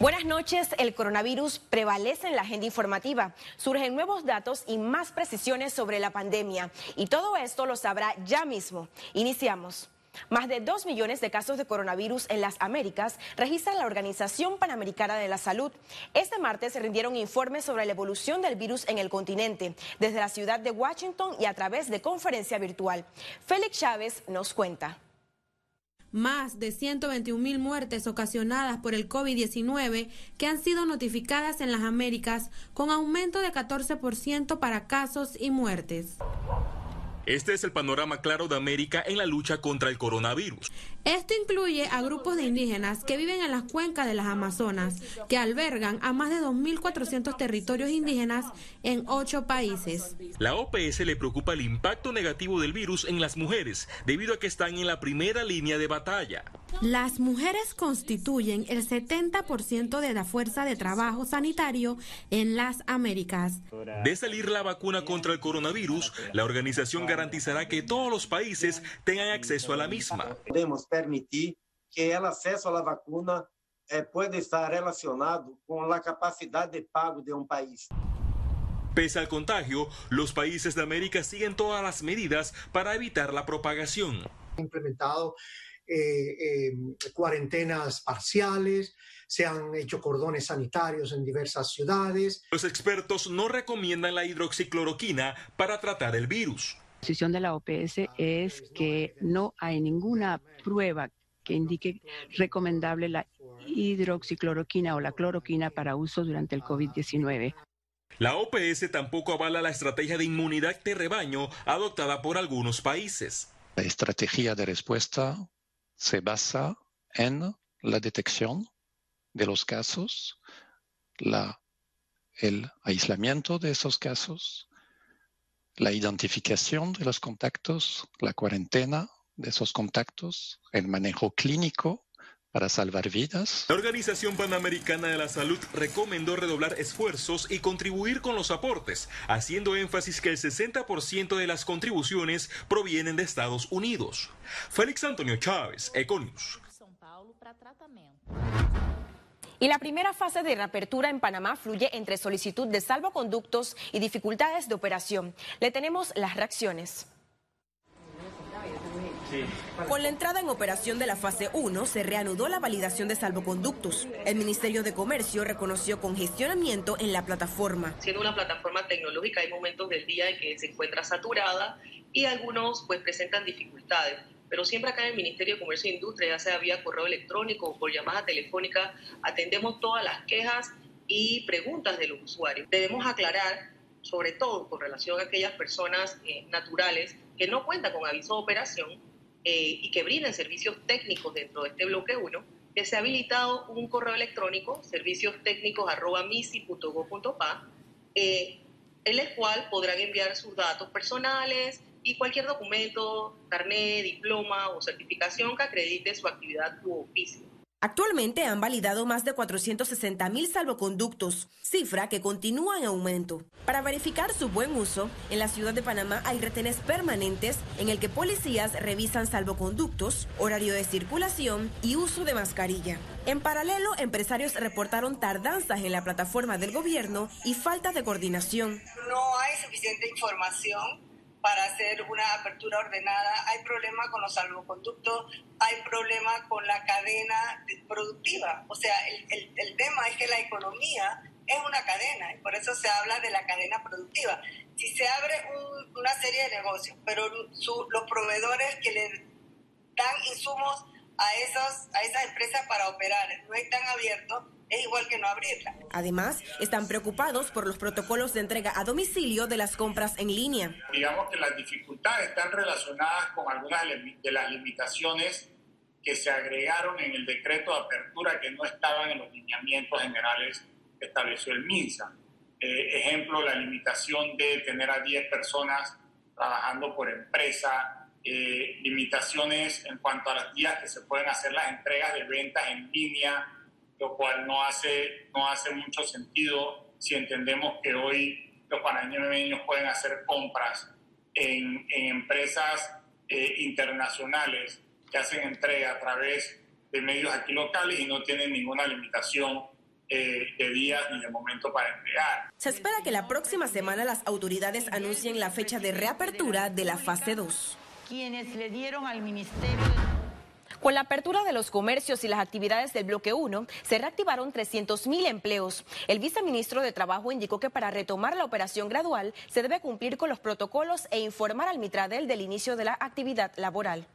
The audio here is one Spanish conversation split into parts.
Buenas noches. El coronavirus prevalece en la agenda informativa. Surgen nuevos datos y más precisiones sobre la pandemia. Y todo esto lo sabrá ya mismo. Iniciamos. Más de dos millones de casos de coronavirus en las Américas registra la Organización Panamericana de la Salud. Este martes se rindieron informes sobre la evolución del virus en el continente, desde la ciudad de Washington y a través de conferencia virtual. Félix Chávez nos cuenta. Más de 121 mil muertes ocasionadas por el COVID-19 que han sido notificadas en las Américas, con aumento de 14% para casos y muertes. Este es el panorama claro de América en la lucha contra el coronavirus. Esto incluye a grupos de indígenas que viven en las cuencas de las Amazonas, que albergan a más de 2.400 territorios indígenas en ocho países. La OPS le preocupa el impacto negativo del virus en las mujeres, debido a que están en la primera línea de batalla. Las mujeres constituyen el 70% de la fuerza de trabajo sanitario en las Américas. De salir la vacuna contra el coronavirus, la organización garantizará que todos los países tengan acceso a la misma. Permitir que el acceso a la vacuna eh, pueda estar relacionado con la capacidad de pago de un país. Pese al contagio, los países de América siguen todas las medidas para evitar la propagación. Implementado eh, eh, cuarentenas parciales, se han hecho cordones sanitarios en diversas ciudades. Los expertos no recomiendan la hidroxicloroquina para tratar el virus. La decisión de la OPS es que no hay ninguna prueba que indique recomendable la hidroxicloroquina o la cloroquina para uso durante el COVID-19. La OPS tampoco avala la estrategia de inmunidad de rebaño adoptada por algunos países. La estrategia de respuesta se basa en la detección de los casos, la, el aislamiento de esos casos, la identificación de los contactos, la cuarentena de esos contactos, el manejo clínico para salvar vidas. La Organización Panamericana de la Salud recomendó redoblar esfuerzos y contribuir con los aportes, haciendo énfasis que el 60% de las contribuciones provienen de Estados Unidos. Félix Antonio Chávez, Econius. Y la primera fase de reapertura en Panamá fluye entre solicitud de salvoconductos y dificultades de operación. Le tenemos las reacciones. Con la entrada en operación de la fase 1 se reanudó la validación de salvoconductos. El Ministerio de Comercio reconoció congestionamiento en la plataforma. Siendo una plataforma tecnológica hay momentos del día en que se encuentra saturada y algunos pues presentan dificultades. Pero siempre acá en el Ministerio de Comercio e Industria, ya sea vía correo electrónico o por llamada telefónica, atendemos todas las quejas y preguntas de los usuarios. Debemos aclarar, sobre todo con relación a aquellas personas eh, naturales que no cuentan con aviso de operación, eh, y que brinden servicios técnicos dentro de este bloque 1, que se ha habilitado un correo electrónico, serviciostécnicos.misi.go.pa, eh, en el cual podrán enviar sus datos personales y cualquier documento, carnet, diploma o certificación que acredite su actividad u oficio. Actualmente han validado más de 460 mil salvoconductos, cifra que continúa en aumento. Para verificar su buen uso, en la ciudad de Panamá hay retenes permanentes en el que policías revisan salvoconductos, horario de circulación y uso de mascarilla. En paralelo, empresarios reportaron tardanzas en la plataforma del gobierno y falta de coordinación. No hay suficiente información para hacer una apertura ordenada, hay problema con los salvoconductos, hay problema con la cadena productiva. O sea, el, el, tema es que la economía es una cadena y por eso se habla de la cadena productiva. Si se abre una serie de negocios, pero los proveedores que le dan insumos a, esos, a esas empresas para operar no están abiertos, es igual que no abrirla. Además, están preocupados por los protocolos de entrega a domicilio de las compras en línea. Digamos que las dificultades están relacionadas con algunas de las limitaciones que se agregaron en el decreto de apertura que no estaban en los lineamientos generales que estableció el MINSA. Eh, ejemplo, la limitación de tener a 10 personas trabajando por empresa, eh, limitaciones en cuanto a las días que se pueden hacer las entregas de ventas en línea, lo cual no hace, no hace mucho sentido si entendemos que hoy los panameños pueden hacer compras en, empresas eh, internacionales que hacen entrega a través de medios aquí locales y no tienen ninguna limitación eh, de días ni de momento para entregar. Se espera que la próxima semana las autoridades anuncien la fecha de reapertura de la fase 2. Quienes le dieron al Ministerio Con la apertura de los comercios y las actividades del bloque 1, se reactivaron 300.000 empleos. El viceministro de Trabajo indicó que para retomar la operación gradual se debe cumplir con los protocolos e informar al Mitradel del inicio de la actividad laboral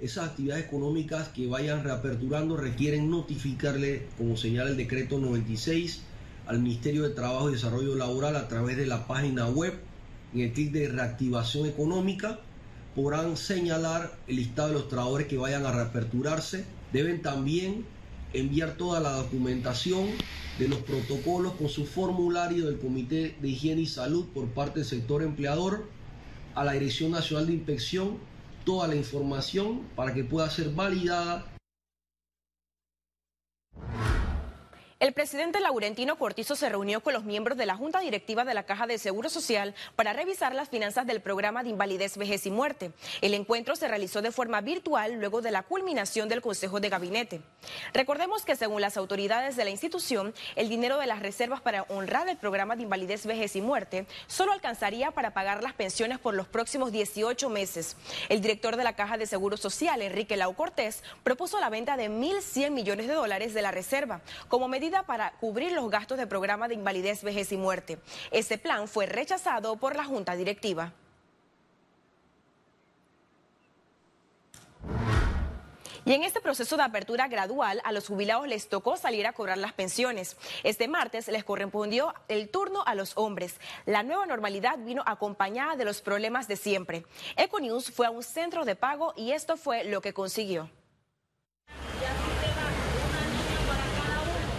esas actividades económicas que vayan reaperturando requieren notificarle, como señala el decreto 96, al Ministerio de Trabajo y Desarrollo Laboral a través de la página web, en el clic de reactivación económica, podrán señalar el listado de los trabajadores que vayan a reaperturarse. Deben también enviar toda la documentación de los protocolos con su formulario del Comité de Higiene y Salud por parte del sector empleador a la Dirección Nacional de Inspección toda la información para que pueda ser validada El presidente Laurentino Cortizo se reunió con los miembros de la Junta Directiva de la Caja de Seguro Social para revisar las finanzas del programa de invalidez, vejez y muerte. El encuentro se realizó de forma virtual luego de la culminación del Consejo de Gabinete. Recordemos que según las autoridades de la institución, el dinero de las reservas para honrar el programa de invalidez, vejez y muerte solo alcanzaría para pagar las pensiones por los próximos 18 meses. El director de la Caja de Seguro Social, Enrique Lau Cortés, propuso la venta de 1.100 millones de dólares de la reserva como medida para cubrir los gastos de programa de invalidez, vejez y muerte. Ese plan fue rechazado por la Junta Directiva. Y en este proceso de apertura gradual, a los jubilados les tocó salir a cobrar las pensiones. Este martes les correspondió el turno a los hombres. La nueva normalidad vino acompañada de los problemas de siempre. Econews fue a un centro de pago y esto fue lo que consiguió.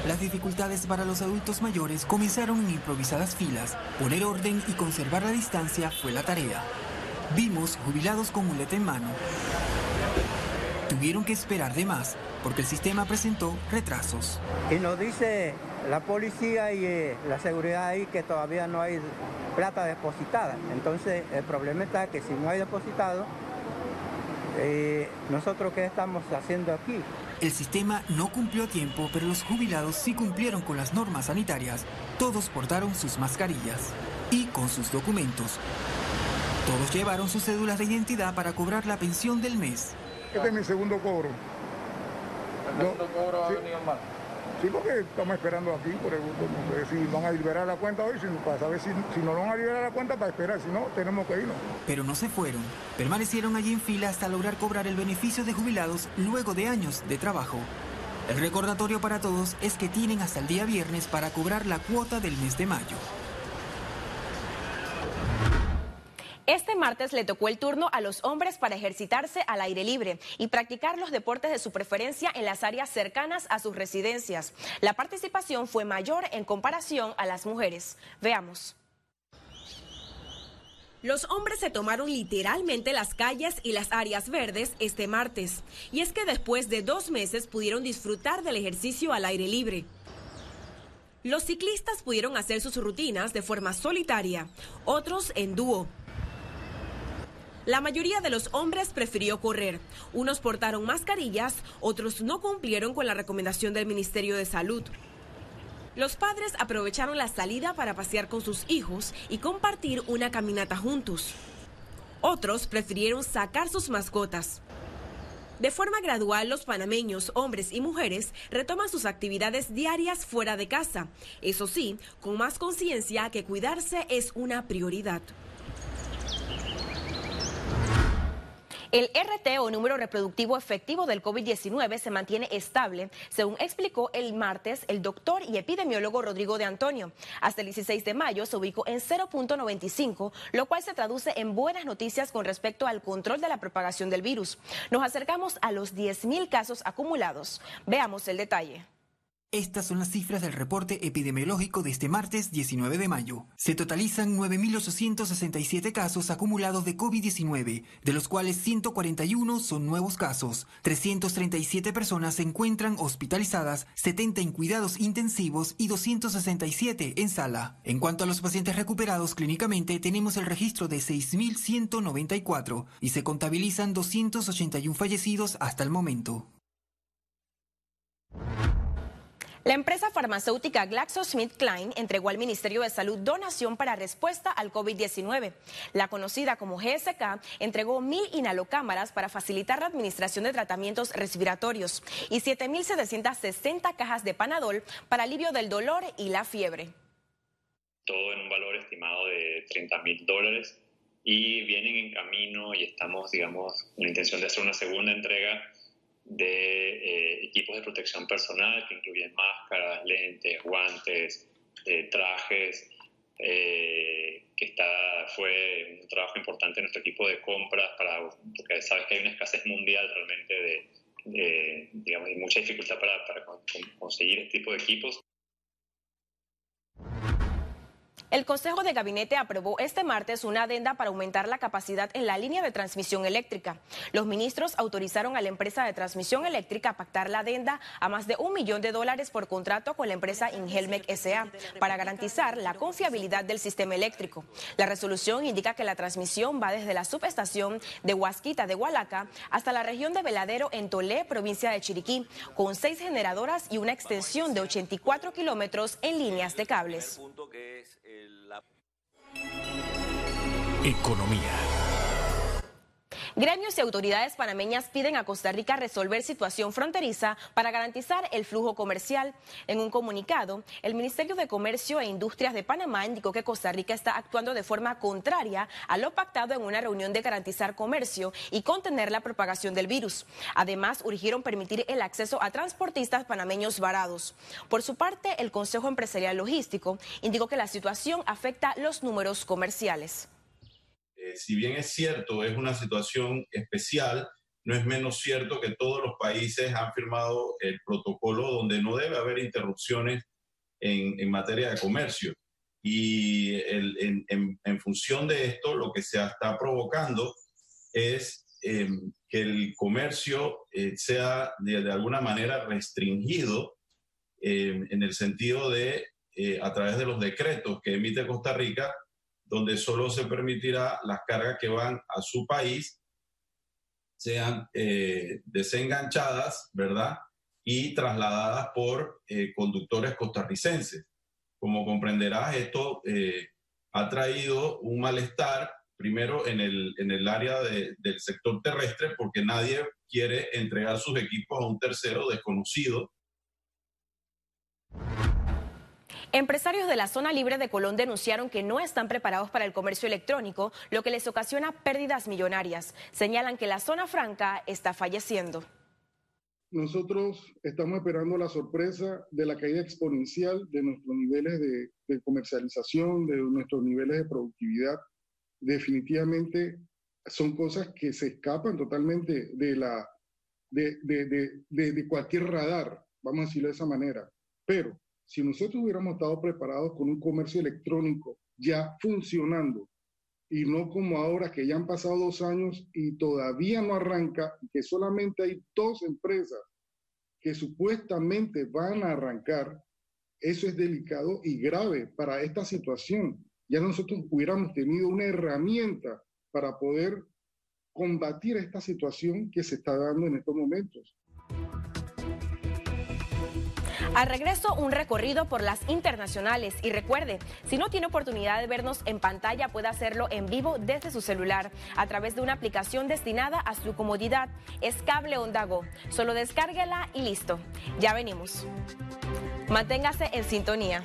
Las dificultades para los adultos mayores comenzaron en improvisadas filas. Poner orden y conservar la distancia fue la tarea. Vimos jubilados con muleta en mano. Tuvieron que esperar de más porque el sistema presentó retrasos. Y nos dice la policía y eh, la seguridad ahí que todavía no hay plata depositada. Entonces el problema está que si no hay depositado, eh, nosotros qué estamos haciendo aquí. El sistema no cumplió a tiempo, pero los jubilados sí cumplieron con las normas sanitarias. Todos portaron sus mascarillas y con sus documentos. Todos llevaron sus cédulas de identidad para cobrar la pensión del mes. Este es mi segundo cobro. ¿El segundo cobro ha venido mal? Sí, porque estamos esperando aquí por el sé si van a liberar la cuenta hoy, para saber si, si no van a liberar la cuenta para esperar, si no, tenemos que irnos. Pero no se fueron, permanecieron allí en fila hasta lograr cobrar el beneficio de jubilados luego de años de trabajo. El recordatorio para todos es que tienen hasta el día viernes para cobrar la cuota del mes de mayo. Este martes le tocó el turno a los hombres para ejercitarse al aire libre y practicar los deportes de su preferencia en las áreas cercanas a sus residencias. La participación fue mayor en comparación a las mujeres. Veamos. Los hombres se tomaron literalmente las calles y las áreas verdes este martes. Y es que después de dos meses pudieron disfrutar del ejercicio al aire libre. Los ciclistas pudieron hacer sus rutinas de forma solitaria, otros en dúo la mayoría de los hombres prefirió correr. Unos portaron mascarillas, otros no cumplieron con la recomendación del Ministerio de Salud. Los padres aprovecharon la salida para pasear con sus hijos y compartir una caminata juntos. Otros prefirieron sacar sus mascotas. De forma gradual, los panameños, hombres y mujeres, retoman sus actividades diarias fuera de casa. Eso sí, con más conciencia que cuidarse es una prioridad. El RT o número reproductivo efectivo del COVID-19 se mantiene estable, según explicó el martes el doctor y epidemiólogo Rodrigo de Antonio. Hasta el 16 de mayo se ubicó en 0.95, lo cual se traduce en buenas noticias con respecto al control de la propagación del virus. Nos acercamos a los 10.000 casos acumulados. Veamos el detalle. Estas son las cifras del reporte epidemiológico de este martes 19 de mayo. Se totalizan 9.867 casos acumulados de COVID-19, de los cuales 141 son nuevos casos. 337 personas se encuentran hospitalizadas, 70 en cuidados intensivos y 267 en sala. En cuanto a los pacientes recuperados clínicamente, tenemos el registro de 6.194 y se contabilizan 281 fallecidos hasta el momento. La empresa farmacéutica GlaxoSmithKline entregó al Ministerio de Salud donación para respuesta al COVID-19. La conocida como GSK entregó mil inhalocámaras para facilitar la administración de tratamientos respiratorios y 7.760 cajas de Panadol para alivio del dolor y la fiebre. Todo en un valor estimado de 30 mil dólares y vienen en camino y estamos, digamos, con la intención de hacer una segunda entrega de eh, equipos de protección personal que incluyen máscaras, lentes, guantes, eh, trajes, eh, que está, fue un trabajo importante en nuestro equipo de compras, para, porque sabes que hay una escasez mundial realmente de, de digamos, y mucha dificultad para, para conseguir este tipo de equipos. El Consejo de Gabinete aprobó este martes una adenda para aumentar la capacidad en la línea de transmisión eléctrica. Los ministros autorizaron a la empresa de transmisión eléctrica a pactar la adenda a más de un millón de dólares por contrato con la empresa Ingelmec SA para garantizar la confiabilidad del sistema eléctrico. La resolución indica que la transmisión va desde la subestación de Huasquita de Hualaca hasta la región de Veladero en Tolé, provincia de Chiriquí, con seis generadoras y una extensión de 84 kilómetros en líneas de cables. Economía. Gremios y autoridades panameñas piden a Costa Rica resolver situación fronteriza para garantizar el flujo comercial. En un comunicado, el Ministerio de Comercio e Industrias de Panamá indicó que Costa Rica está actuando de forma contraria a lo pactado en una reunión de garantizar comercio y contener la propagación del virus. Además, urgieron permitir el acceso a transportistas panameños varados. Por su parte, el Consejo Empresarial Logístico indicó que la situación afecta los números comerciales. Eh, si bien es cierto, es una situación especial, no es menos cierto que todos los países han firmado el protocolo donde no debe haber interrupciones en, materia de comercio. Y en, función de esto, lo que se está provocando es em, que el comercio eh, sea de, alguna manera restringido em, en el sentido de, eh, a través de los decretos que emite Costa Rica, donde solo se permitirá las cargas que van a su país sean eh, desenganchadas, ¿verdad? Y trasladadas por eh, conductores costarricenses. Como comprenderás, esto eh, ha traído un malestar, primero en el, en el área del sector terrestre, porque nadie quiere entregar sus equipos a un tercero desconocido Empresarios de la zona libre de Colón denunciaron que no están preparados para el comercio electrónico, lo que les ocasiona pérdidas millonarias. Señalan que la zona franca está falleciendo. Nosotros estamos esperando la sorpresa de la caída exponencial de nuestros niveles de, comercialización, de nuestros niveles de productividad. Definitivamente son cosas que se escapan totalmente de, de cualquier radar, vamos a decirlo de esa manera. Pero si nosotros hubiéramos estado preparados con un comercio electrónico ya funcionando y no como ahora que ya han pasado dos años y todavía no arranca, que solamente hay dos empresas que supuestamente van a arrancar, eso es delicado y grave para esta situación. Ya nosotros hubiéramos tenido una herramienta para poder combatir esta situación que se está dando en estos momentos. Al regreso, un recorrido por las internacionales. Y recuerde, si no tiene oportunidad de vernos en pantalla, puede hacerlo en vivo desde su celular a través de una aplicación destinada a su comodidad. Es Cable Ondago. Solo descárguela y listo. Ya venimos. Manténgase en sintonía.